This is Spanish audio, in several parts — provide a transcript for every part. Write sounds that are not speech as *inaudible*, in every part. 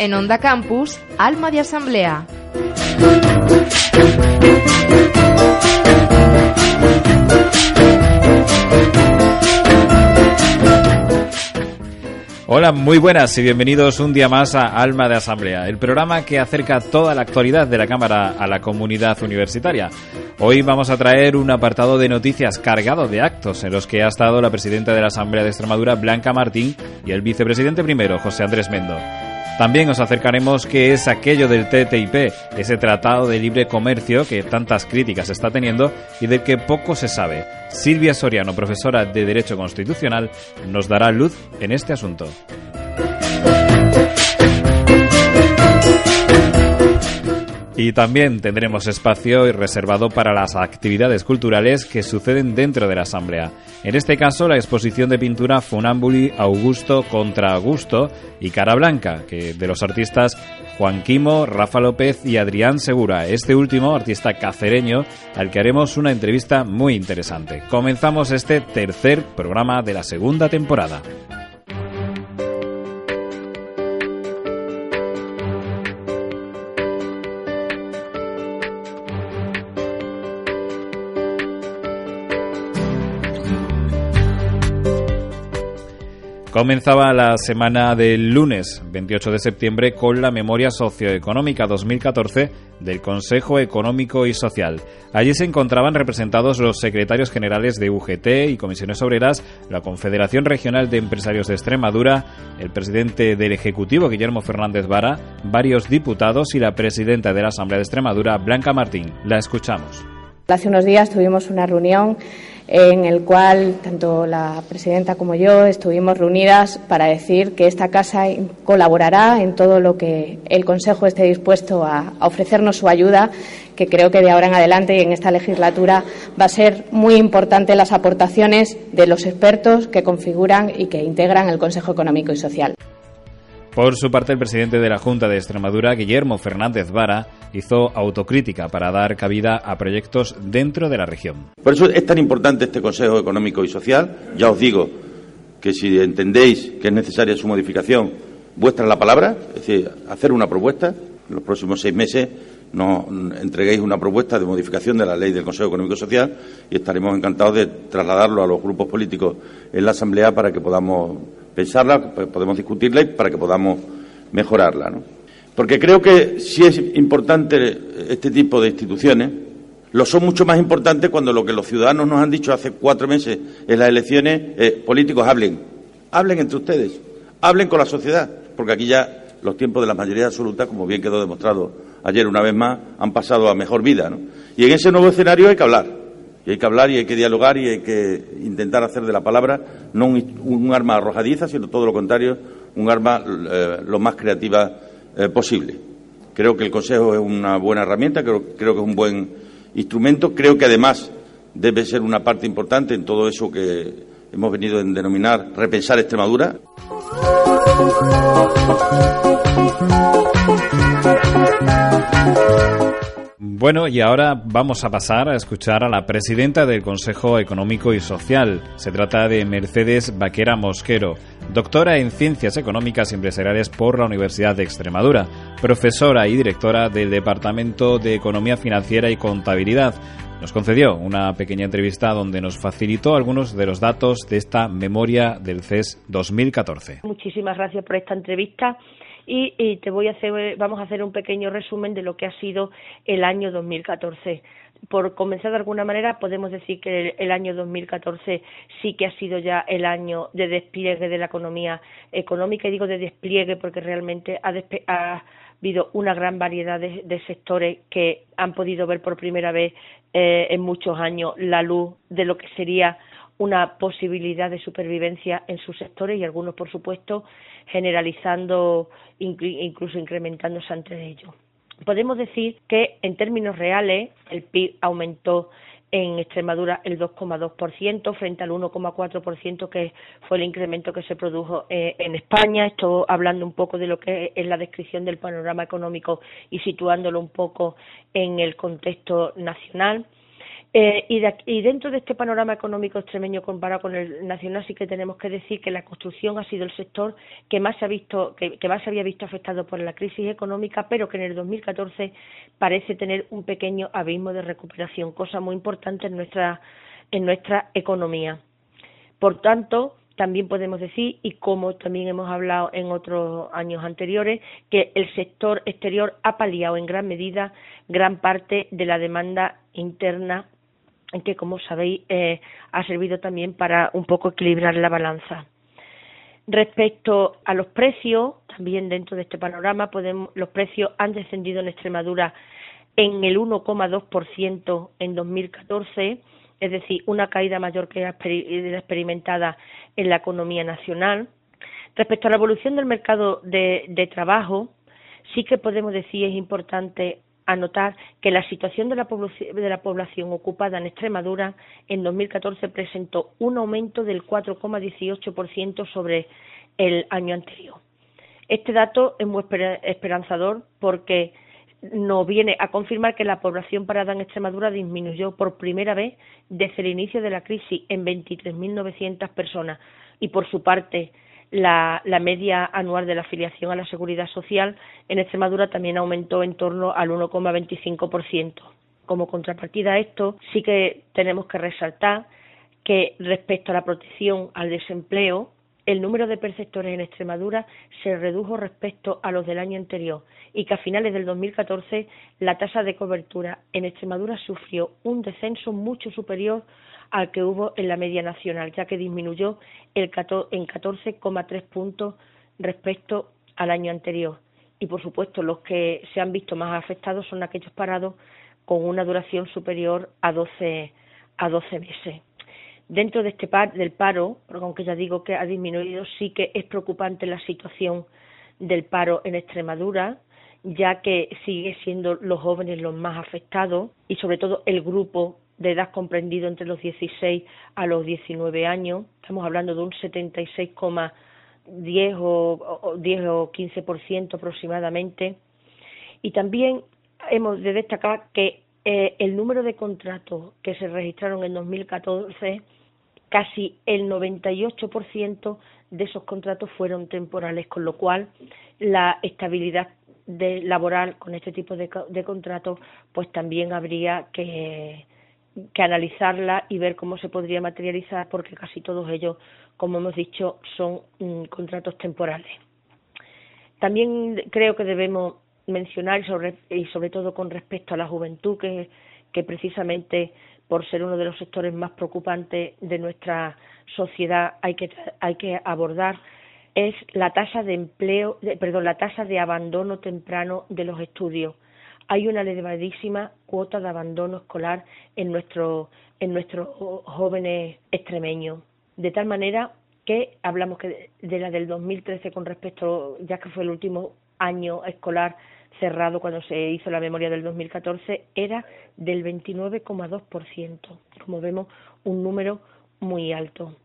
En Onda Campus, Alma de Asamblea. Hola, muy buenas y bienvenidos un día más a Alma de Asamblea, el programa que acerca toda la actualidad de la Cámara a la comunidad universitaria. Hoy vamos a traer un apartado de noticias cargado de actos en los que ha estado la presidenta de la Asamblea de Extremadura, Blanca Martín, y el vicepresidente primero, José Andrés Mendo. También os acercaremos qué es aquello del TTIP, ese tratado de libre comercio que tantas críticas está teniendo y del que poco se sabe. Silvia Soriano, profesora de Derecho Constitucional, nos dará luz en este asunto. Y también tendremos espacio reservado para las actividades culturales que suceden dentro de la Asamblea. En este caso, la exposición de pintura Funambuli Augusto contra Augusto y Cara Blanca, que de los artistas Juan Quimo, Rafa López y Adrián Segura, este último artista cacereño al que haremos una entrevista muy interesante. Comenzamos este tercer programa de la segunda temporada. Comenzaba la semana del lunes 28 de septiembre con la memoria socioeconómica 2014 del Consejo Económico y Social. Allí se encontraban representados los secretarios generales de UGT y comisiones obreras, la Confederación Regional de Empresarios de Extremadura, el presidente del Ejecutivo Guillermo Fernández Vara, varios diputados y la presidenta de la Asamblea de Extremadura, Blanca Martín. La escuchamos. Hace unos días tuvimos una reunión en el cual tanto la presidenta como yo estuvimos reunidas para decir que esta casa colaborará en todo lo que el Consejo esté dispuesto a, ofrecernos su ayuda, que creo que de ahora en adelante y en esta legislatura va a ser muy importante las aportaciones de los expertos que configuran y que integran el Consejo Económico y Social. Por su parte, el presidente de la Junta de Extremadura, Guillermo Fernández Vara, hizo autocrítica para dar cabida a proyectos dentro de la región. Por eso es tan importante este Consejo Económico y Social. Ya os digo que si entendéis que es necesaria su modificación, vuestra la palabra, es decir, hacer una propuesta. En los próximos seis meses nos entreguéis una propuesta de modificación de la ley del Consejo Económico y Social y estaremos encantados de trasladarlo a los grupos políticos en la Asamblea para que podamos pensarla, podemos discutirla y para que podamos mejorarla. ¿no? Porque creo que si es importante este tipo de instituciones, lo son mucho más importantes cuando lo que los ciudadanos nos han dicho hace cuatro meses en las elecciones, políticos hablen, hablen entre ustedes, hablen con la sociedad, porque aquí ya los tiempos de la mayoría absoluta, como bien quedó demostrado ayer una vez más, han pasado a mejor vida. ¿no? Y en ese nuevo escenario hay que hablar hay que hablar y hay que dialogar y hay que intentar hacer de la palabra no un, arma arrojadiza, sino todo lo contrario, un arma eh, lo más creativa eh, posible. Creo que el Consejo es una buena herramienta, creo, creo que es un buen instrumento, creo que además debe ser una parte importante en todo eso que hemos venido a denominar repensar Extremadura. Bueno, y ahora vamos a pasar a escuchar a la presidenta del Consejo Económico y Social. Se trata de Mercedes Vaquera Mosquero, doctora en Ciencias Económicas y Empresariales por la Universidad de Extremadura, profesora y directora del Departamento de Economía Financiera y Contabilidad. Nos concedió una pequeña entrevista donde nos facilitó algunos de los datos de esta memoria del CES 2014. Muchísimas gracias por esta entrevista y, te voy a hacer, vamos a hacer un pequeño resumen de lo que ha sido el año 2014 por comenzar de alguna manera, podemos decir que el, año 2014 sí que ha sido ya el año de despliegue de la economía económica, y digo de despliegue porque realmente ha, habido una gran variedad de, sectores que han podido ver por primera vez eh, en muchos años la luz de lo que sería una posibilidad de supervivencia en sus sectores y algunos, por supuesto, generalizando, incluso incrementándose entre ellos. Podemos decir que en términos reales el PIB aumentó en Extremadura el 2,2% frente al 1,4% que fue el incremento que se produjo eh, en España. Esto hablando un poco de lo que es la descripción del panorama económico y situándolo un poco en el contexto nacional Eh, y, dentro de este panorama económico extremeño comparado con el nacional sí que tenemos que decir que la construcción ha sido el sector que más se ha visto que, más se había visto afectado por la crisis económica pero que en el 2014 parece tener un pequeño abismo de recuperación cosa muy importante en nuestra en nuestra economía. Por tanto también podemos decir, y como también hemos hablado en otros años anteriores, que el sector exterior ha paliado en gran medida gran parte de la demanda interna que, como sabéis, eh, ha servido también para un poco equilibrar la balanza. Respecto a los precios, también dentro de este panorama, podemos, los precios han descendido en Extremadura en el 1,2% en 2014 es decir, una caída mayor que la experimentada en la economía nacional. Respecto a la evolución del mercado de, trabajo, sí que podemos decir es importante anotar que la situación de la, de la, población ocupada en Extremadura en 2014 presentó un aumento del 4,18% sobre el año anterior. Este dato es muy esperanzador porque nos viene a confirmar que la población parada en Extremadura disminuyó por primera vez desde el inicio de la crisis en 23.900 personas y por su parte la, media anual de la afiliación a la seguridad social en Extremadura también aumentó en torno al 1,25%. Como contrapartida a esto, sí que tenemos que resaltar que respecto a la protección al desempleo, el número de perceptores en Extremadura se redujo respecto a los del año anterior y que a finales del 2014 la tasa de cobertura en Extremadura sufrió un descenso mucho superior al que hubo en la media nacional, ya que disminuyó en 14,3 puntos respecto al año anterior. Y por supuesto, los que se han visto más afectados son aquellos parados con una duración superior a 12, a 12 meses. Dentro de este par, del paro, aunque ya digo que ha disminuido, sí que es preocupante la situación del paro en Extremadura, ya que sigue siendo los jóvenes los más afectados y sobre todo el grupo de edad comprendido entre los 16 a los 19 años. Estamos hablando de un 76,10 o, 10 o 15% aproximadamente. Y también hemos de destacar que eh, el número de contratos que se registraron en 2014 casi el 98% de esos contratos fueron temporales, con lo cual la estabilidad de, laboral con este tipo de, de contratos, pues también habría que, que analizarla y ver cómo se podría materializar, porque casi todos ellos, como hemos dicho, son mm, contratos temporales. También creo que debemos mencionar, sobre, y sobre todo con respecto a la juventud, que, que precisamente por ser uno de los sectores más preocupantes de nuestra sociedad hay que, hay que abordar es la tasa de empleo, perdón, la tasa de abandono temprano de los estudios. Hay una elevadísima cuota de abandono escolar en, nuestro, en nuestros jóvenes extremeños. De tal manera que hablamos que de la del 2013 con respecto, ya que fue el último año escolar cerrado cuando se hizo la memoria del 2014 era del 29,2%. Como vemos, un número muy alto.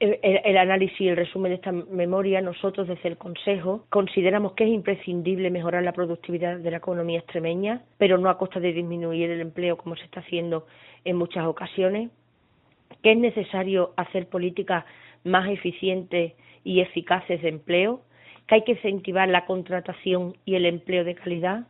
El, análisis y el resumen de esta memoria, nosotros desde el Consejo consideramos que es imprescindible mejorar la productividad de la economía extremeña, pero no a costa de disminuir el empleo como se está haciendo en muchas ocasiones, que es necesario hacer políticas más eficientes y eficaces de empleo, que hay que incentivar la contratación y el empleo de calidad,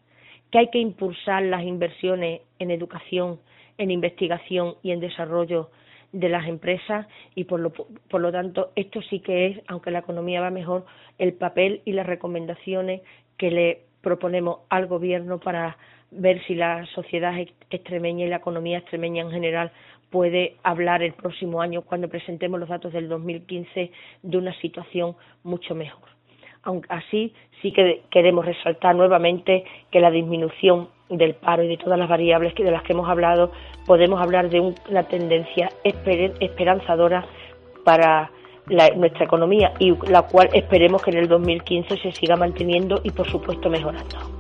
que hay que impulsar las inversiones en educación, en investigación y en desarrollo de las empresas y por lo, por lo tanto esto sí que es, aunque la economía va mejor, el papel y las recomendaciones que le proponemos al gobierno para ver si la sociedad extremeña y la economía extremeña en general puede hablar el próximo año cuando presentemos los datos del 2015 de una situación mucho mejor aunque así sí que queremos resaltar nuevamente que la disminución del paro y de todas las variables de las que hemos hablado, podemos hablar de una tendencia esperanzadora para nuestra economía y la cual esperemos que en el 2015 se siga manteniendo y por supuesto mejorando.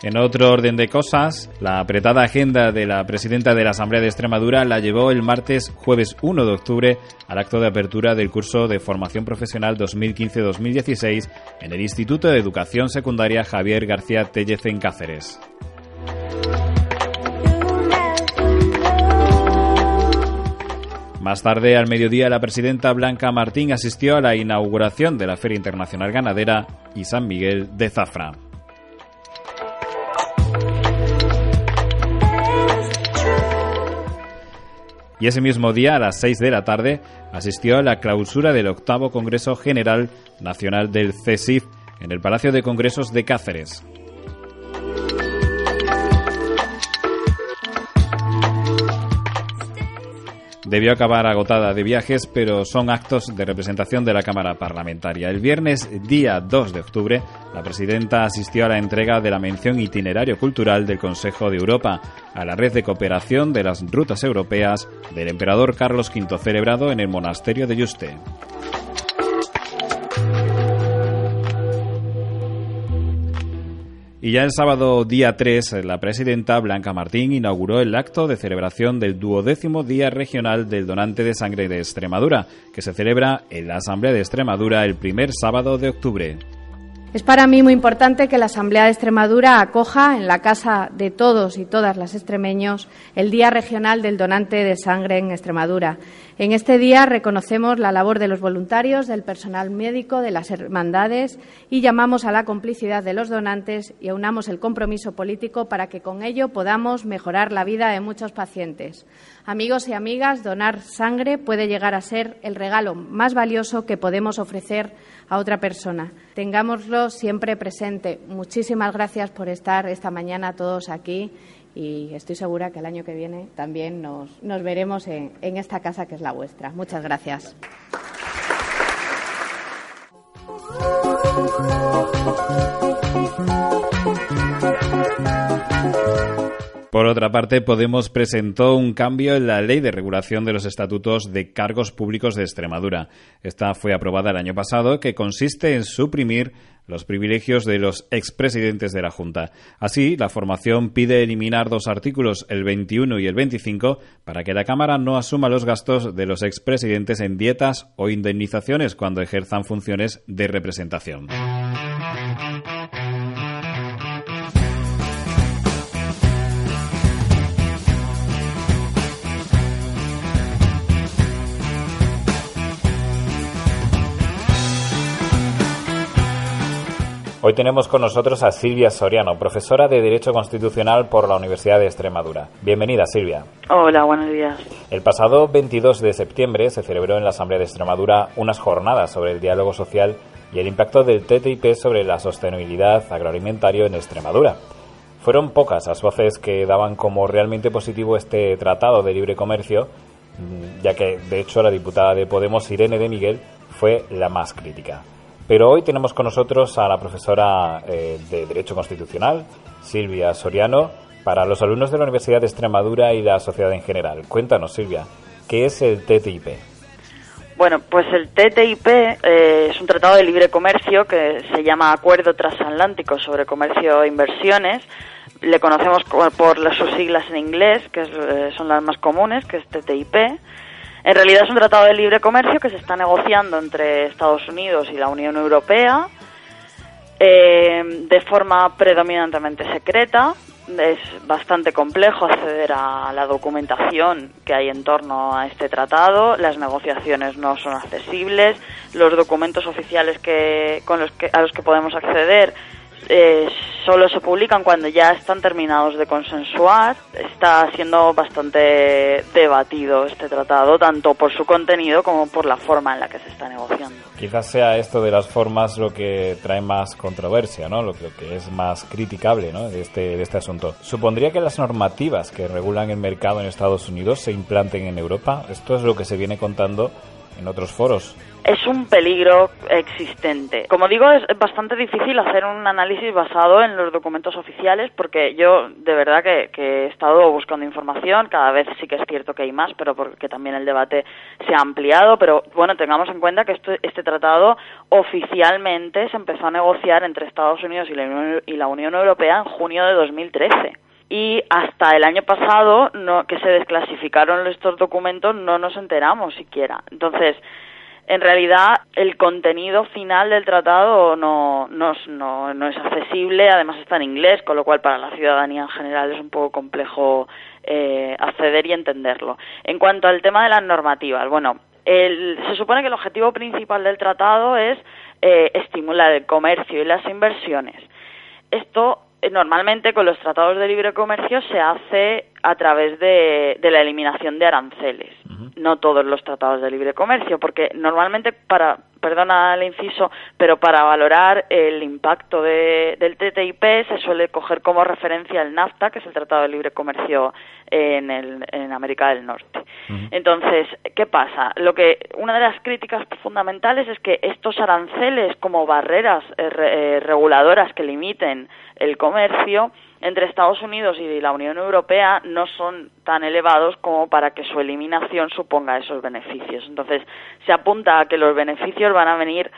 En otro orden de cosas, la apretada agenda de la presidenta de la Asamblea de Extremadura la llevó el martes jueves 1 de octubre al acto de apertura del curso de formación profesional 2015-2016 en el Instituto de Educación Secundaria Javier García Tellez en Cáceres. Más tarde, al mediodía, la presidenta Blanca Martín asistió a la inauguración de la Feria Internacional Ganadera y San Miguel de Zafra. Y ese mismo día, a las 6 de la tarde, asistió a la clausura del octavo Congreso General Nacional del CESIF en el Palacio de Congresos de Cáceres. Debió acabar agotada de viajes, pero son actos de representación de la Cámara Parlamentaria. El viernes, día 2 de octubre, la presidenta asistió a la entrega de la mención itinerario cultural del Consejo de Europa a la red de cooperación de las rutas europeas del emperador Carlos V celebrado en el monasterio de Yuste. Y ya el sábado día 3, la presidenta Blanca Martín inauguró el acto de celebración del duodécimo Día Regional del Donante de Sangre de Extremadura, que se celebra en la Asamblea de Extremadura el primer sábado de octubre. Es para mí muy importante que la Asamblea de Extremadura acoja en la casa de todos y todas las extremeños el Día Regional del Donante de Sangre en Extremadura. En este día reconocemos la labor de los voluntarios, del personal médico, de las hermandades y llamamos a la complicidad de los donantes y aunamos el compromiso político para que con ello podamos mejorar la vida de muchos pacientes. Amigos y amigas, donar sangre puede llegar a ser el regalo más valioso que podemos ofrecer a otra persona. Tengámoslo siempre presente. Muchísimas gracias por estar esta mañana todos aquí y estoy segura que el año que viene también nos, veremos en, en esta casa que es la vuestra. Muchas gracias. Por otra parte, Podemos presentó un cambio en la ley de regulación de los estatutos de cargos públicos de Extremadura. Esta fue aprobada el año pasado, que consiste en suprimir los privilegios de los expresidentes de la Junta. Así, la formación pide eliminar dos artículos, el 21 y el 25, para que la Cámara no asuma los gastos de los expresidentes en dietas o indemnizaciones cuando ejerzan funciones de representación. Hoy tenemos con nosotros a Silvia Soriano, profesora de Derecho Constitucional por la Universidad de Extremadura. Bienvenida, Silvia. Hola, buenos días. El pasado 22 de septiembre se celebró en la Asamblea de Extremadura unas jornadas sobre el diálogo social y el impacto del TTIP sobre la sostenibilidad agroalimentario en Extremadura. Fueron pocas las voces que daban como realmente positivo este tratado de libre comercio, mm, ya que, de hecho, la diputada de Podemos, Irene de Miguel, fue la más crítica. Pero hoy tenemos con nosotros a la profesora eh, de Derecho Constitucional, Silvia Soriano, para los alumnos de la Universidad de Extremadura y la sociedad en general. Cuéntanos, Silvia, ¿qué es el TTIP? Bueno, pues el TTIP eh, es un tratado de libre comercio que se llama Acuerdo Transatlántico sobre Comercio e Inversiones. Le conocemos por sus siglas en inglés, que eh, son las más comunes, que es TTIP. En realidad es un tratado de libre comercio que se está negociando entre Estados Unidos y la Unión Europea eh, de forma predominantemente secreta. Es bastante complejo acceder a la documentación que hay en torno a este tratado. Las negociaciones no son accesibles. Los documentos oficiales que, con los que, a los que podemos acceder eh, solo se publican cuando ya están terminados de consensuar. Está siendo bastante debatido este tratado, tanto por su contenido como por la forma en la que se está negociando. Quizás sea esto de las formas lo que trae más controversia, ¿no? lo, que es más criticable ¿no? de, este, de este asunto. ¿Supondría que las normativas que regulan el mercado en Estados Unidos se implanten en Europa? Esto es lo que se viene contando en otros foros es un peligro existente. Como digo, es bastante difícil hacer un análisis basado en los documentos oficiales porque yo de verdad que, he estado buscando información, cada vez sí que es cierto que hay más, pero porque también el debate se ha ampliado, pero bueno, tengamos en cuenta que este, este tratado oficialmente se empezó a negociar entre Estados Unidos y la, Unión, y la Unión Europea en junio de 2013 y hasta el año pasado no, que se desclasificaron estos documentos no nos enteramos siquiera. Entonces, en realidad el contenido final del tratado no, no, no, es accesible, además está en inglés, con lo cual para la ciudadanía en general es un poco complejo eh, acceder y entenderlo. En cuanto al tema de las normativas, bueno, se supone que el objetivo principal del tratado es eh, estimular el comercio y las inversiones. Esto normalmente con los tratados de libre comercio se hace a través de, la eliminación de aranceles. No todos los tratados de libre comercio, porque normalmente para, perdona el inciso, pero para valorar el impacto del TTIP se suele coger como referencia el NAFTA, que es el Tratado de Libre Comercio en, en América del Norte. Entonces, ¿qué pasa? Lo que una de las críticas fundamentales es que estos aranceles como barreras eh, eh, reguladoras que limiten el comercio entre Estados Unidos y la Unión Europea no son tan elevados como para que su eliminación suponga esos beneficios. Entonces, se apunta a que los beneficios van a venir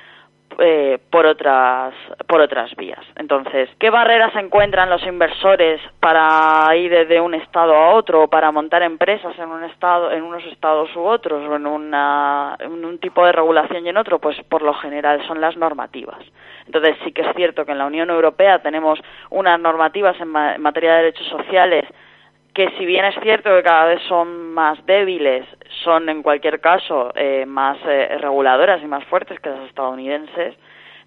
eh, por otras por otras vías. Entonces, ¿qué barreras encuentran los inversores para ir de un estado a otro o para montar empresas en un estado en unos estados u otros o en, una, en un tipo de regulación y en otro? Pues por lo general son las normativas. Entonces, sí que es cierto que en la Unión Europea tenemos unas normativas en materia de derechos sociales que si bien es cierto que cada vez son más débiles, son en cualquier caso eh, más eh, reguladoras y más fuertes que las estadounidenses.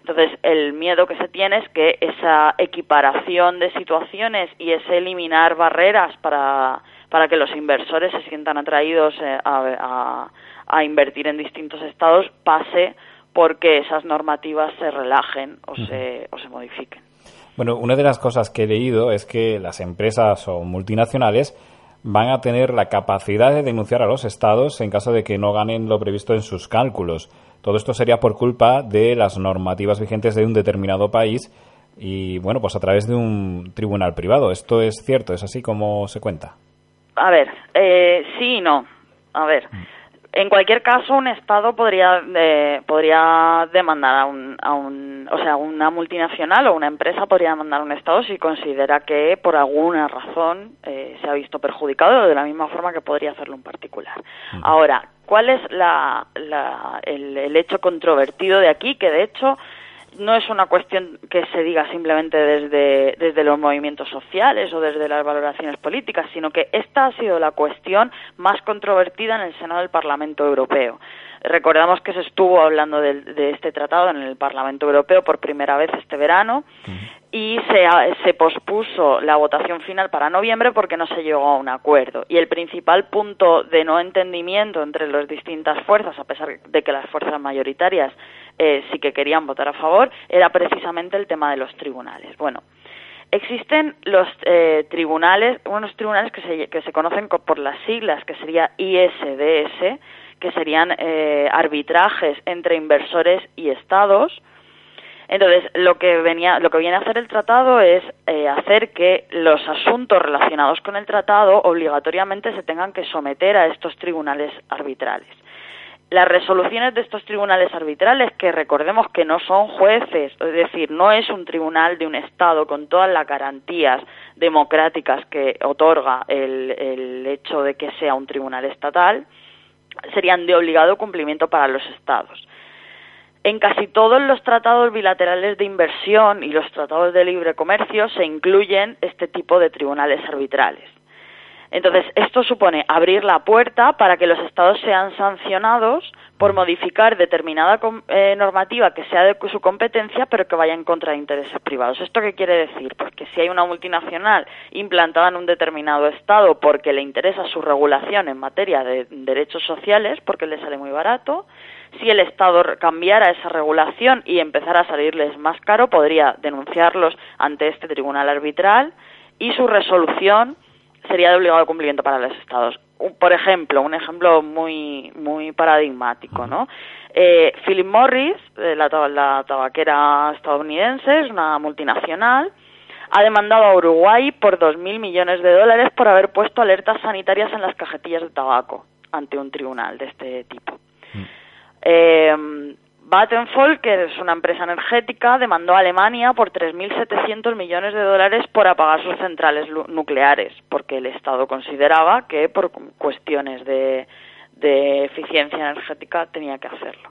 Entonces, el miedo que se tiene es que esa equiparación de situaciones y ese eliminar barreras para, para que los inversores se sientan atraídos eh, a, a, invertir en distintos estados pase porque esas normativas se relajen o, se, o se modifiquen. Bueno, una de las cosas que he leído es que las empresas o multinacionales van a tener la capacidad de denunciar a los estados en caso de que no ganen lo previsto en sus cálculos. Todo esto sería por culpa de las normativas vigentes de un determinado país y, bueno, pues a través de un tribunal privado. ¿Esto es cierto? ¿Es así como se cuenta? A ver, eh, sí y no. A ver, mm. En cualquier caso, un Estado podría, eh, podría demandar a un, a un, o sea, una multinacional o una empresa podría demandar a un Estado si considera que por alguna razón eh, se ha visto perjudicado de la misma forma que podría hacerlo un particular. Ahora, ¿cuál es la, la, el, el hecho controvertido de aquí? Que de hecho no es una cuestión que se diga simplemente desde, desde los movimientos sociales o desde las valoraciones políticas, sino que esta ha sido la cuestión más controvertida en el seno del Parlamento Europeo. Recordamos que se estuvo hablando de, este tratado en el Parlamento Europeo por primera vez este verano y se, se pospuso la votación final para noviembre porque no se llegó a un acuerdo. Y el principal punto de no entendimiento entre las distintas fuerzas, a pesar de que las fuerzas mayoritarias eh, sí que querían votar a favor, era precisamente el tema de los tribunales. Bueno, existen los eh, tribunales, unos tribunales que se, que se conocen por las siglas, que sería ISDS, que serían eh, arbitrajes entre inversores y estados. Entonces, lo que venía, lo que viene a hacer el tratado es eh, hacer que los asuntos relacionados con el tratado obligatoriamente se tengan que someter a estos tribunales arbitrales. Las resoluciones de estos tribunales arbitrales, que recordemos que no son jueces, es decir, no es un tribunal de un Estado con todas las garantías democráticas que otorga el, hecho de que sea un tribunal estatal, serían de obligado cumplimiento para los Estados. En casi todos los tratados bilaterales de inversión y los tratados de libre comercio se incluyen este tipo de tribunales arbitrales. Entonces, esto supone abrir la puerta para que los Estados sean sancionados por modificar determinada eh, normativa que sea de su competencia, pero que vaya en contra de intereses privados. ¿Esto qué quiere decir? Pues que si hay una multinacional implantada en un determinado Estado porque le interesa su regulación en materia de derechos sociales, porque le sale muy barato, si el Estado cambiara esa regulación y empezara a salirles más caro, podría denunciarlos ante este tribunal arbitral y su resolución sería de obligado cumplimiento para los Estados. por ejemplo, un ejemplo muy muy paradigmático, ¿no? Eh, Philip Morris, eh, la, la tabaquera estadounidense, es una multinacional, ha demandado a Uruguay por 2.000 millones de dólares por haber puesto alertas sanitarias en las cajetillas de tabaco ante un tribunal de este tipo. Mm. Eh, Vattenfall, que es una empresa energética, demandó a Alemania por 3.700 millones de dólares por apagar sus centrales nucleares, porque el Estado consideraba que por cuestiones de, de eficiencia energética tenía que hacerlo.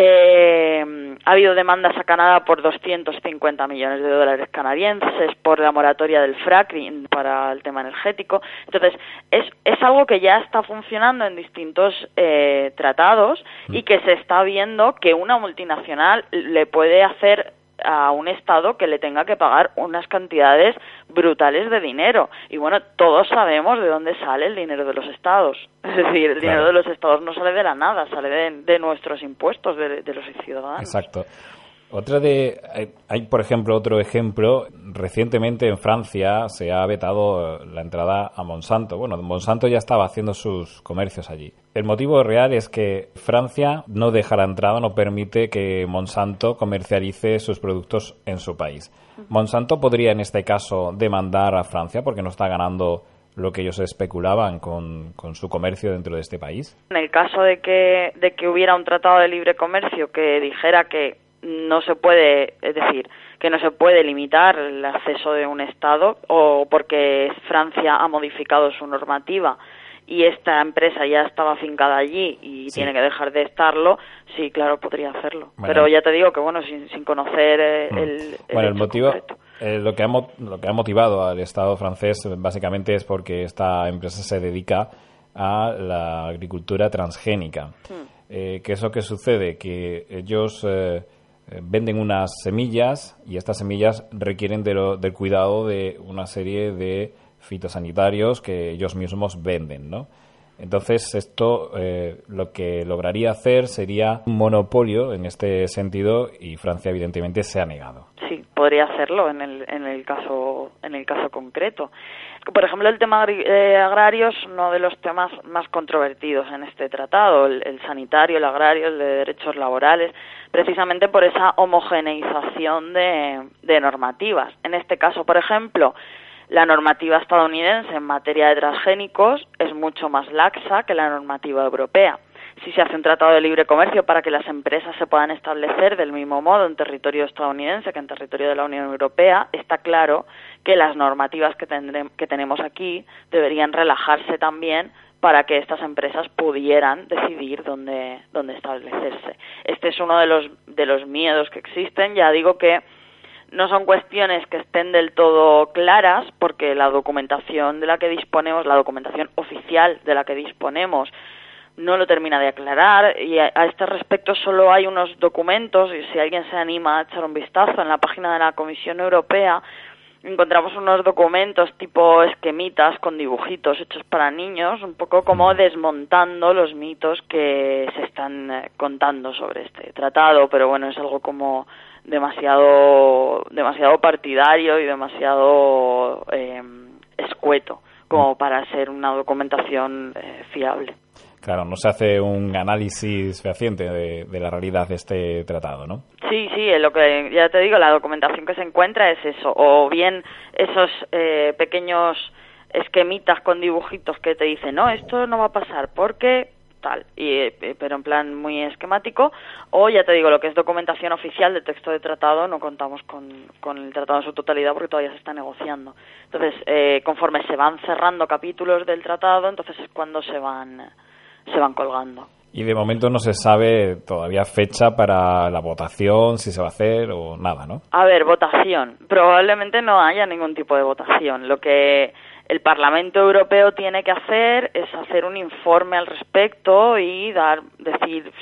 Eh, ha habido demandas a Canadá por 250 millones de dólares canadienses por la moratoria del fracking para el tema energético. Entonces, es, es algo que ya está funcionando en distintos eh, tratados y que se está viendo que una multinacional le puede hacer a un Estado que le tenga que pagar unas cantidades brutales de dinero. Y bueno, todos sabemos de dónde sale el dinero de los Estados. *laughs* Es decir, el dinero de los Estados no sale de la nada, sale de, nuestros impuestos, de, de los ciudadanos. Exacto. Otra de. Hay, por ejemplo, otro ejemplo. Recientemente en Francia se ha vetado la entrada a Monsanto. Bueno, Monsanto ya estaba haciendo sus comercios allí. El motivo real es que Francia no deja la entrada, no permite que Monsanto comercialice sus productos en su país. Monsanto podría, en este caso, demandar a Francia porque no está ganando lo que ellos especulaban con, con, su comercio dentro de este país? En el caso de que, de que hubiera un tratado de libre comercio que dijera que no se puede, es decir, que no se puede limitar el acceso de un Estado o porque Francia ha modificado su normativa y esta empresa ya estaba afincada allí y tiene que dejar de estarlo, sí, claro, podría hacerlo. Pero ya te digo que, bueno, sin, sin conocer eh, mm. el, Bueno, el motivo, eh, lo, que ha, lo que ha motivado al Estado francés básicamente es porque esta empresa se dedica a la agricultura transgénica. Mm. Eh, ¿Qué es lo que sucede? Que ellos... Eh, eh, venden unas semillas y estas semillas requieren del cuidado de una serie de fitosanitarios que ellos mismos venden, ¿no? Entonces, esto eh, lo que lograría hacer sería un monopolio en este sentido y Francia, evidentemente, se ha negado. Sí, podría hacerlo en el, en el, caso, en el caso concreto. Por ejemplo, el tema eh, agrario es uno de los temas más controvertidos en este tratado, el, sanitario, el agrario, el de derechos laborales, precisamente por esa homogeneización de, de normativas. En este caso, por ejemplo, la normativa estadounidense en materia de transgénicos es mucho más laxa que la normativa europea. Si se hace un tratado de libre comercio para que las empresas se puedan establecer del mismo modo en territorio estadounidense que en territorio de la Unión Europea, está claro que las normativas que, que tenemos aquí deberían relajarse también para que estas empresas pudieran decidir dónde, dónde establecerse. Este es uno de los, de los miedos que existen. Ya digo que no son cuestiones que estén del todo claras porque la documentación de la que disponemos, la documentación oficial de la que disponemos, no lo termina de aclarar y a, este respecto solo hay unos documentos y si alguien se anima a echar un vistazo en la página de la Comisión Europea encontramos unos documentos tipo esquemitas con dibujitos hechos para niños, un poco como desmontando los mitos que se están eh, contando sobre este tratado, pero bueno, es algo como demasiado demasiado partidario y demasiado eh, escueto como para ser una documentación eh, fiable. Claro, no se hace un análisis fehaciente de, la realidad de este tratado, ¿no? Sí, sí, lo que ya te digo, la documentación que se encuentra es eso, o bien esos eh, pequeños esquemitas con dibujitos que te dicen, no, esto no va a pasar porque tal, y, eh, pero en plan muy esquemático, o ya te digo, lo que es documentación oficial de texto de tratado, no contamos con, con el tratado en su totalidad porque todavía se está negociando. Entonces, eh, conforme se van cerrando capítulos del tratado, entonces es cuando se van, se van colgando. Y de momento no se sabe todavía fecha para la votación, si se va a hacer o nada, ¿no? A ver, votación. Probablemente no haya ningún tipo de votación. Lo que el Parlamento Europeo tiene que hacer es hacer un informe al respecto y dar decir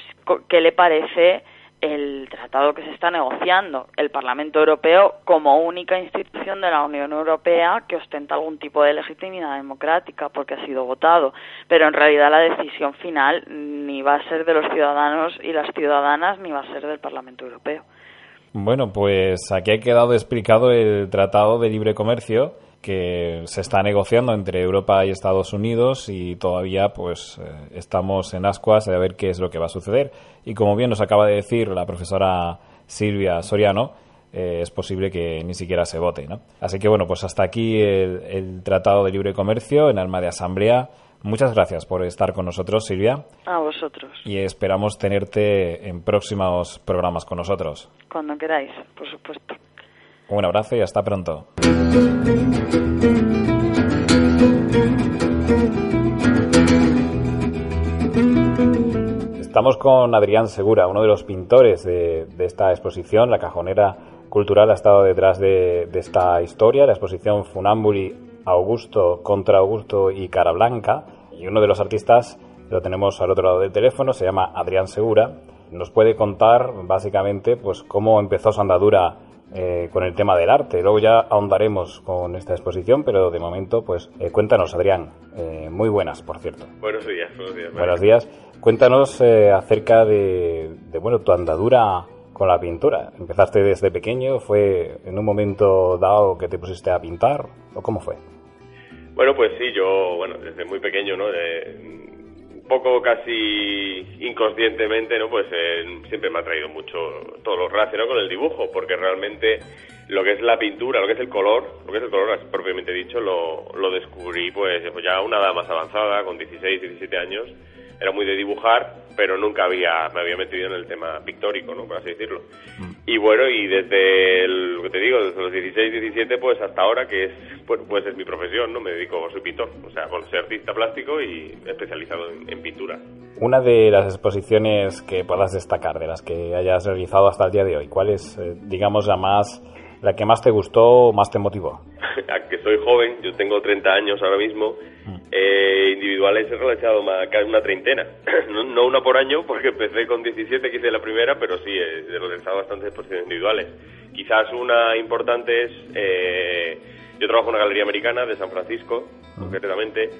qué le parece el tratado que se está negociando. El Parlamento Europeo, como única institución de la Unión Europea que ostenta algún tipo de legitimidad democrática porque ha sido votado, pero en realidad la decisión final ni va a ser de los ciudadanos y las ciudadanas ni va a ser del Parlamento Europeo. Bueno, pues aquí ha quedado explicado el Tratado de Libre Comercio que se está negociando entre Europa y Estados Unidos y todavía pues eh, estamos en ascuas de ver qué es lo que va a suceder. Y como bien nos acaba de decir la profesora Silvia Soriano, eh, es posible que ni siquiera se vote. ¿no? Así que bueno, pues hasta aquí el, el Tratado de Libre Comercio en alma de asamblea. Muchas gracias por estar con nosotros, Silvia. A vosotros. Y esperamos tenerte en próximos programas con nosotros. Cuando queráis, por supuesto. Un abrazo y hasta pronto. Estamos con Adrián Segura, uno de los pintores de, de esta exposición. La cajonera cultural ha estado detrás de, de esta historia, la exposición Funambuli Augusto contra Augusto y Cara Blanca. Y uno de los artistas lo tenemos al otro lado del teléfono, se llama Adrián Segura. Nos puede contar básicamente pues cómo empezó su andadura eh, con el tema del arte. Luego ya ahondaremos con esta exposición, pero de momento, pues eh, cuéntanos, Adrián. Eh, muy buenas, por cierto. Buenos días, buenos días. Buenos días. Cuéntanos acerca de, de, bueno, tu andadura con la pintura. ¿Empezaste desde pequeño? ¿Fue en un momento dado que te pusiste a pintar? ¿O cómo fue? Bueno, pues sí, yo, bueno, desde muy pequeño, ¿no? De, poco casi inconscientemente, ¿no? Pues eh, siempre me ha traído mucho todo lo relacionado con el dibujo, porque realmente lo que es la pintura, lo que es el color, lo que es el color propiamente dicho, lo, lo descubrí pues ya una edad más avanzada, con 16, 17 años, era muy de dibujar, pero nunca había me había metido en el tema pictórico, ¿no? Por así decirlo. Mm. Y bueno, y desde el, lo que te digo, desde los 16, 17, pues hasta ahora, que es, pues, pues es mi profesión, ¿no? Me dedico, soy pintor, o sea, bueno, soy artista plástico y especializado en, en, pintura. Una de las exposiciones que puedas destacar, de las que hayas realizado hasta el día de hoy, ¿cuál es, eh, digamos, la más la que más te gustó o más te motivó? *laughs* Que soy joven, yo tengo 30 años ahora mismo, mm. eh, individuales he realizado más, casi una treintena, *laughs* no, no, una por año porque empecé con 17 que hice la primera, pero sí he, he realizado bastantes exposiciones individuales. Quizás una importante es, eh, yo trabajo en una galería americana de San Francisco, mm. concretamente,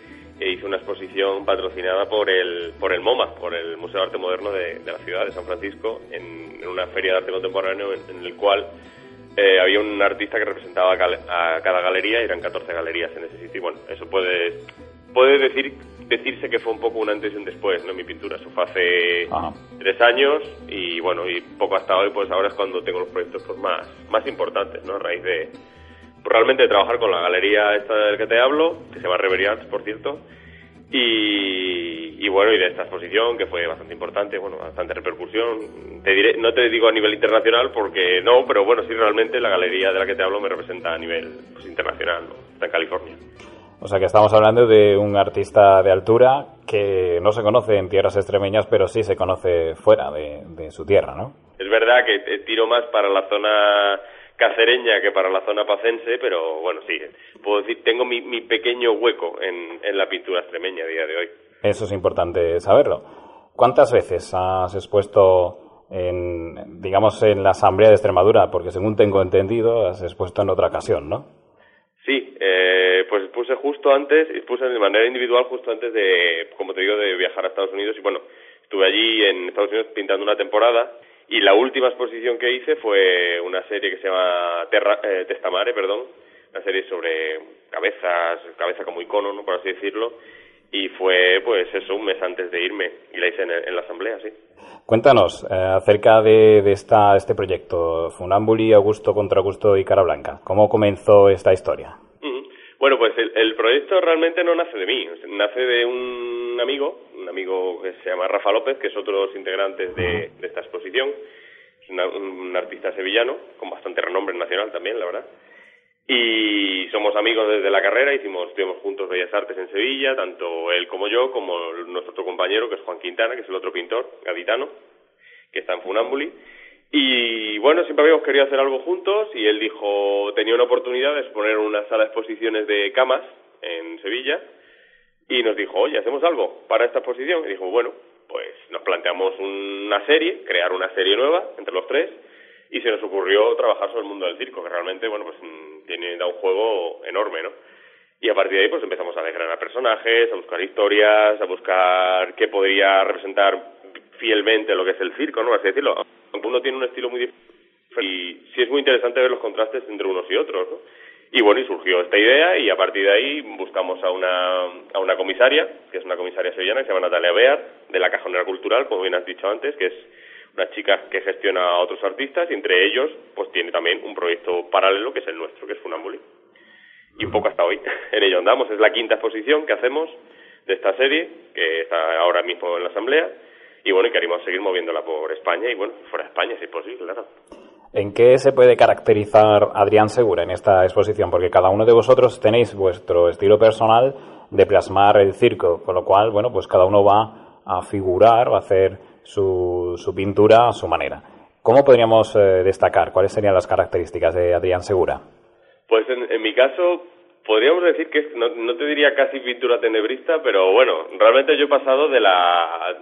e hice una exposición patrocinada por el, por el MoMA, por el Museo de Arte Moderno de, de la ciudad de San Francisco, en, en, una feria de arte contemporáneo en, en el cual eh, había un artista que representaba a cada galería y eran 14 galerías en ese sitio. Y bueno, eso puede, puede decir, decirse que fue un poco un antes y un después, ¿no? Mi pintura. Eso fue hace Ajá. tres años y bueno, y poco hasta hoy, pues ahora es cuando tengo los proyectos pues, más, más importantes, ¿no? A raíz de, realmente de trabajar con la galería esta del que te hablo, que se llama Reverie por cierto, y, y, bueno, y de esta exposición que fue bastante importante, bueno, bastante repercusión. Te diré, no te digo a nivel internacional porque no, pero bueno, sí realmente la galería de la que te hablo me representa a nivel pues, internacional, ¿no? Está en California. O sea que estamos hablando de un artista de altura que no se conoce en tierras extremeñas, pero sí se conoce fuera de, de su tierra, ¿no? Es verdad que tiro más para la zona cacereña que para la zona pacense, pero bueno, sí, puedo decir, tengo mi, mi pequeño hueco en, en, la pintura extremeña a día de hoy. Eso es importante saberlo. ¿Cuántas veces has expuesto en, digamos, en la Asamblea de Extremadura? Porque según tengo entendido, has expuesto en otra ocasión, ¿no? Sí, eh, pues puse justo antes, puse de manera individual justo antes de, como te digo, de viajar a Estados Unidos y bueno, estuve allí en Estados Unidos pintando una temporada y la última exposición que hice fue una serie que se llama Terra, eh, Testamare, perdón, una serie sobre cabezas, cabeza como icono, ¿no? por así decirlo, y fue pues eso un mes antes de irme y la hice en, en la asamblea, sí. Cuéntanos eh, acerca de, de esta, este proyecto, Funambuli, Augusto contra Augusto y Cara Blanca. ¿Cómo comenzó esta historia? Uh -huh. Bueno, pues el, el, proyecto realmente no nace de mí, nace de un amigo, un amigo que se llama Rafa López, que es otro de los integrantes de, esta exposición, es una, un artista sevillano, con bastante renombre nacional también, la verdad. Y somos amigos desde la carrera, hicimos, estuvimos juntos Bellas Artes en Sevilla, tanto él como yo, como nuestro otro compañero, que es Juan Quintana, que es el otro pintor gaditano, que está en Funambuli. Y bueno, siempre habíamos querido hacer algo juntos y él dijo, tenía una oportunidad de exponer una sala de exposiciones de camas en Sevilla y nos dijo, oye, ¿hacemos algo para esta exposición? Y dijo, bueno, pues nos planteamos una serie, crear una serie nueva entre los tres y se nos ocurrió trabajar sobre el mundo del circo, que realmente, bueno, pues tiene, da un juego enorme, ¿no? Y a partir de ahí pues empezamos a desgranar personajes, a buscar historias, a buscar qué podría representar fielmente lo que es el circo, ¿no? Así decirlo. Uno tiene un estilo muy y sí es muy interesante ver los contrastes entre unos y otros, ¿no? Y bueno, y surgió esta idea y a partir de ahí buscamos a una, a una comisaria, que es una comisaria sevillana que se llama Natalia Bear, de la Cajonera Cultural, como bien has dicho antes, que es una chica que gestiona a otros artistas y entre ellos pues tiene también un proyecto paralelo que es el nuestro, que es Funambuli. Y un poco hasta hoy *laughs* en ello andamos. Es la quinta exposición que hacemos de esta serie, que está ahora mismo en la Asamblea, y bueno, y queremos seguir moviéndola por España y bueno, fuera de España si es posible, claro. ¿En qué se puede caracterizar Adrián Segura en esta exposición? Porque cada uno de vosotros tenéis vuestro estilo personal de plasmar el circo, con lo cual, bueno, pues cada uno va a figurar o a hacer su, su pintura a su manera. ¿Cómo podríamos eh, destacar? ¿Cuáles serían las características de Adrián Segura? Pues en, en mi caso, podríamos decir que no, no, te diría casi pintura tenebrista, pero bueno, realmente yo he pasado de la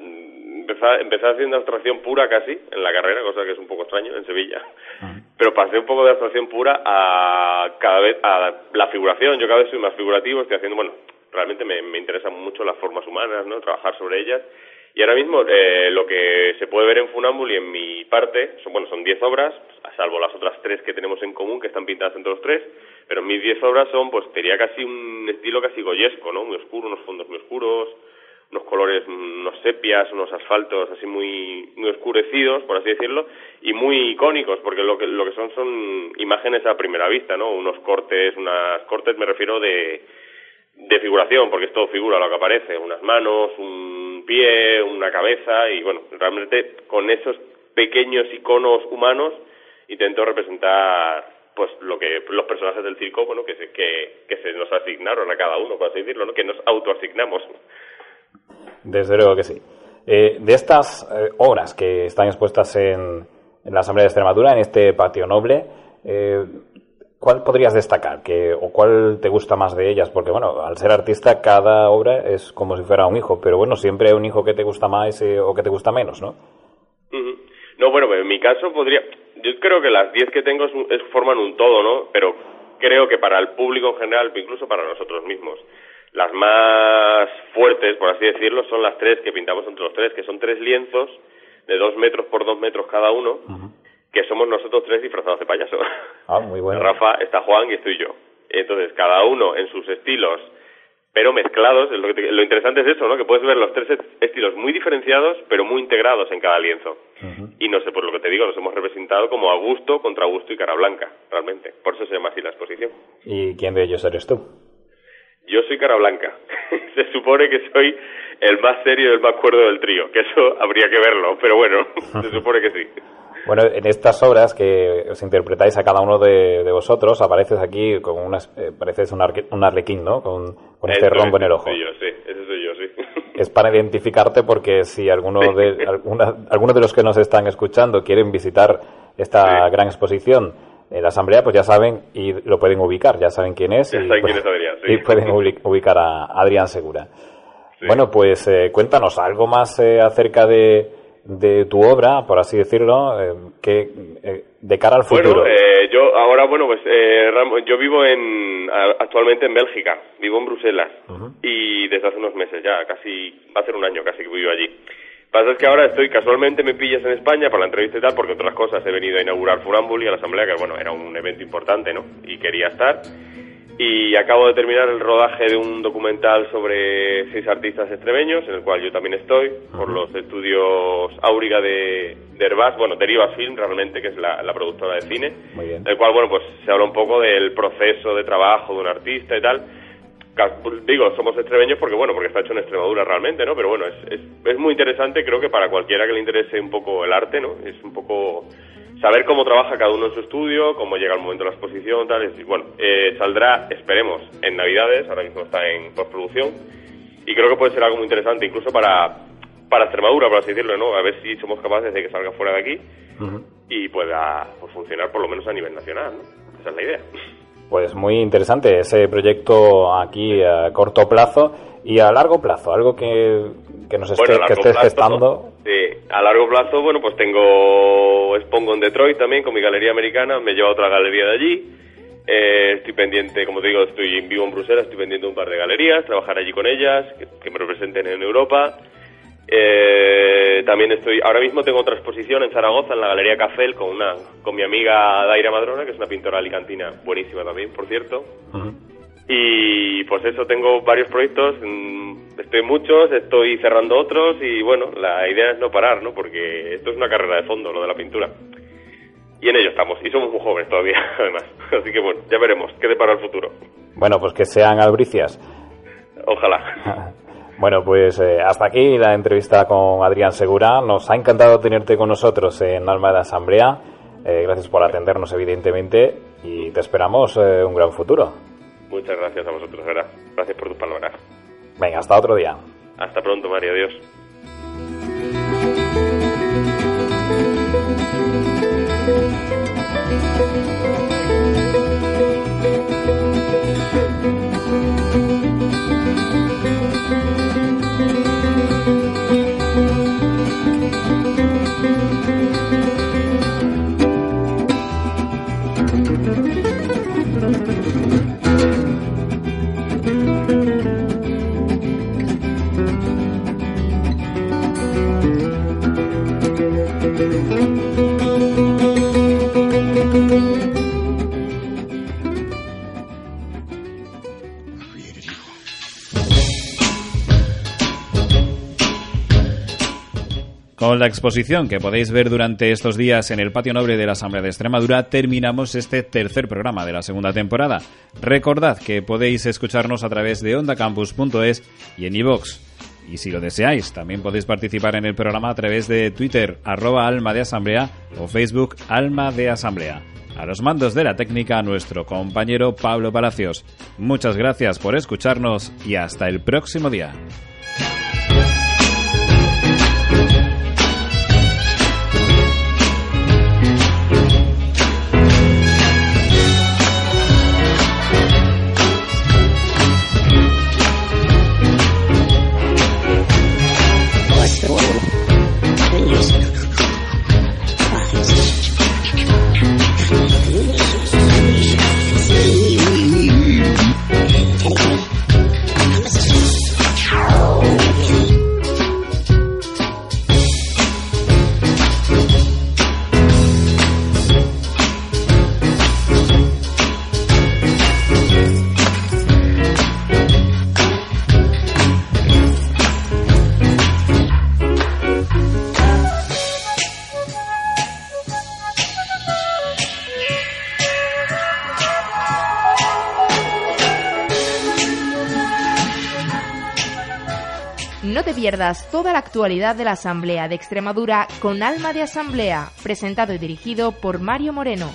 empecé, haciendo abstracción pura casi en la carrera, cosa que es un poco extraño en Sevilla. Pero pasé un poco de abstracción pura a cada vez a la figuración. Yo cada vez soy más figurativo, estoy haciendo, bueno, realmente me, me interesan mucho las formas humanas, ¿no? Trabajar sobre ellas. Y ahora mismo eh, lo que se puede ver en Funambul y en mi parte, son, bueno, son 10 obras, a salvo las otras tres que tenemos en común, que están pintadas entre los tres, pero mis 10 obras son, pues, sería casi un estilo casi goyesco, ¿no? Muy oscuro, unos fondos muy oscuros, unos colores, unos sepias, unos asfaltos así muy, muy oscurecidos, por así decirlo, y muy icónicos, porque lo que, lo que son son imágenes a primera vista, ¿no? Unos cortes, unas cortes me refiero de, de figuración, porque es todo figura lo que aparece, unas manos, un pie, una cabeza, y bueno, realmente con esos pequeños iconos humanos intento representar pues lo que los personajes del circo bueno que se, que, que se nos asignaron a cada uno por así decirlo que nos autoasignamos desde luego que sí. Eh, de estas eh, obras que están expuestas en, la Asamblea de Extremadura, en este patio noble, eh, ¿cuál podrías destacar? Que, ¿O cuál te gusta más de ellas? Porque, bueno, al ser artista, cada obra es como si fuera un hijo, pero bueno, siempre hay un hijo que te gusta más o que te gusta menos, ¿no? No, bueno, en mi caso podría. Yo creo que las 10 que tengo forman un todo, ¿no? Pero creo que para el público en general, incluso para nosotros mismos, las más fuertes, por así decirlo, son las tres que pintamos entre los tres, que son tres lienzos de dos metros por dos metros cada uno, que somos nosotros tres disfrazados de payaso. *laughs* Ah, muy bueno. Rafa, está Juan y estoy yo. Entonces, cada uno en sus estilos, pero mezclados. Lo, lo interesante es eso, ¿no? Que puedes ver los tres estilos muy diferenciados, pero muy integrados en cada lienzo. Y no sé, por lo que te digo, nos hemos representado como a gusto, contra gusto y cara blanca, realmente. Por eso se llama así la exposición. ¿Y quién de ellos eres tú? Yo soy cara blanca. *laughs* Se supone que soy el más serio y el más cuerdo del trío, que eso *laughs* habría que verlo, pero bueno, *laughs* se supone que sí. Bueno, en estas obras que os interpretáis a cada uno de, vosotros, apareces aquí con unas, eh, pareces un, un, arlequín, ¿no? Con, este rombo en el ojo. Soy yo, sí, ese soy yo, sí. Es para identificarte porque si alguno de, alguna, algunos de los que nos están escuchando quieren visitar esta gran exposición, en la asamblea, pues ya saben y lo pueden ubicar, ya saben quién es. y, y pueden ubicar a Adrián Segura. Bueno, pues eh, cuéntanos algo más eh, acerca de, de tu obra, por así decirlo, eh, que de cara al futuro. Bueno, yo ahora, bueno, pues yo vivo en actualmente en Bélgica, vivo en Bruselas y desde hace unos meses ya, casi va a ser un año casi que vivo allí pasa es que ahora estoy, casualmente me pillas en España para la entrevista y tal, porque otras cosas he venido a inaugurar Funambul y a la Asamblea, que bueno, era un evento importante, ¿no? Y quería estar. Y acabo de terminar el rodaje de un documental sobre seis artistas extremeños, en el cual yo también estoy, por los estudios Auriga de, de Herbás, bueno, Derivas Film realmente, que es la, la productora de cine, Muy bien. el cual, bueno, pues se habla un poco del proceso de trabajo de un artista y tal digo, somos extremeños porque, bueno, porque está hecho en Extremadura realmente, ¿no? Pero bueno, es, es, muy interesante, creo que para cualquiera que le interese un poco el arte, ¿no? Es un poco saber cómo trabaja cada uno en su estudio, cómo llega el momento de la exposición, tal. Y, bueno, eh, saldrá, esperemos, en Navidades, ahora mismo está en postproducción, y creo que puede ser algo muy interesante, incluso para, para Extremadura, por así decirlo, ¿no? A ver si somos capaces de que salga fuera de aquí y pueda pues, funcionar por lo menos a nivel nacional, ¿no? Esa es la idea. Pues muy interesante ese proyecto aquí a corto plazo y a largo plazo, algo que, que nos esté, que estés gestando. Sí, a largo plazo, bueno, pues tengo, expongo en Detroit también con mi galería americana, me llevo a otra galería de allí. Eh, estoy pendiente, como te digo, estoy en vivo en Bruselas, estoy pendiente de un par de galerías, trabajar allí con ellas, que, me representen en Europa. Eh, también estoy, ahora mismo tengo otra exposición en Zaragoza, en la Galería Cafel, con una, con mi amiga Daira Madrona, que es una pintora alicantina buenísima también, por cierto. Y pues eso, tengo varios proyectos, mm, estoy en muchos, estoy cerrando otros y bueno, la idea es no parar, ¿no? Porque esto es una carrera de fondo, lo de la pintura. Y en ello estamos, y somos muy jóvenes todavía, *laughs* además. Así que bueno, ya veremos qué depara el futuro. Bueno, pues que sean albricias. Ojalá. *laughs* Bueno, pues eh, hasta aquí la entrevista con Adrián Segura. Nos ha encantado tenerte con nosotros en Alma de Asamblea. Eh, gracias por atendernos, evidentemente, y te esperamos eh, un gran futuro. Muchas gracias a vosotros, ¿verdad? Gracias por tus palabras. Venga, hasta otro día. Hasta pronto, María. Adiós. Con la exposición que podéis ver durante estos días en el Patio Noble de la Asamblea de Extremadura, terminamos este tercer programa de la segunda temporada. Recordad que podéis escucharnos a través de ondacampus.es y en iVox. Y si lo deseáis, también podéis participar en el programa a través de Twitter, arroba alma de asamblea o Facebook alma de asamblea. A los mandos de la técnica, nuestro compañero Pablo Palacios. Muchas gracias por escucharnos y hasta el próximo día. Toda la actualidad de la Asamblea de Extremadura con Alma de Asamblea, presentado y dirigido por Mario Moreno.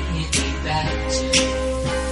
take me back to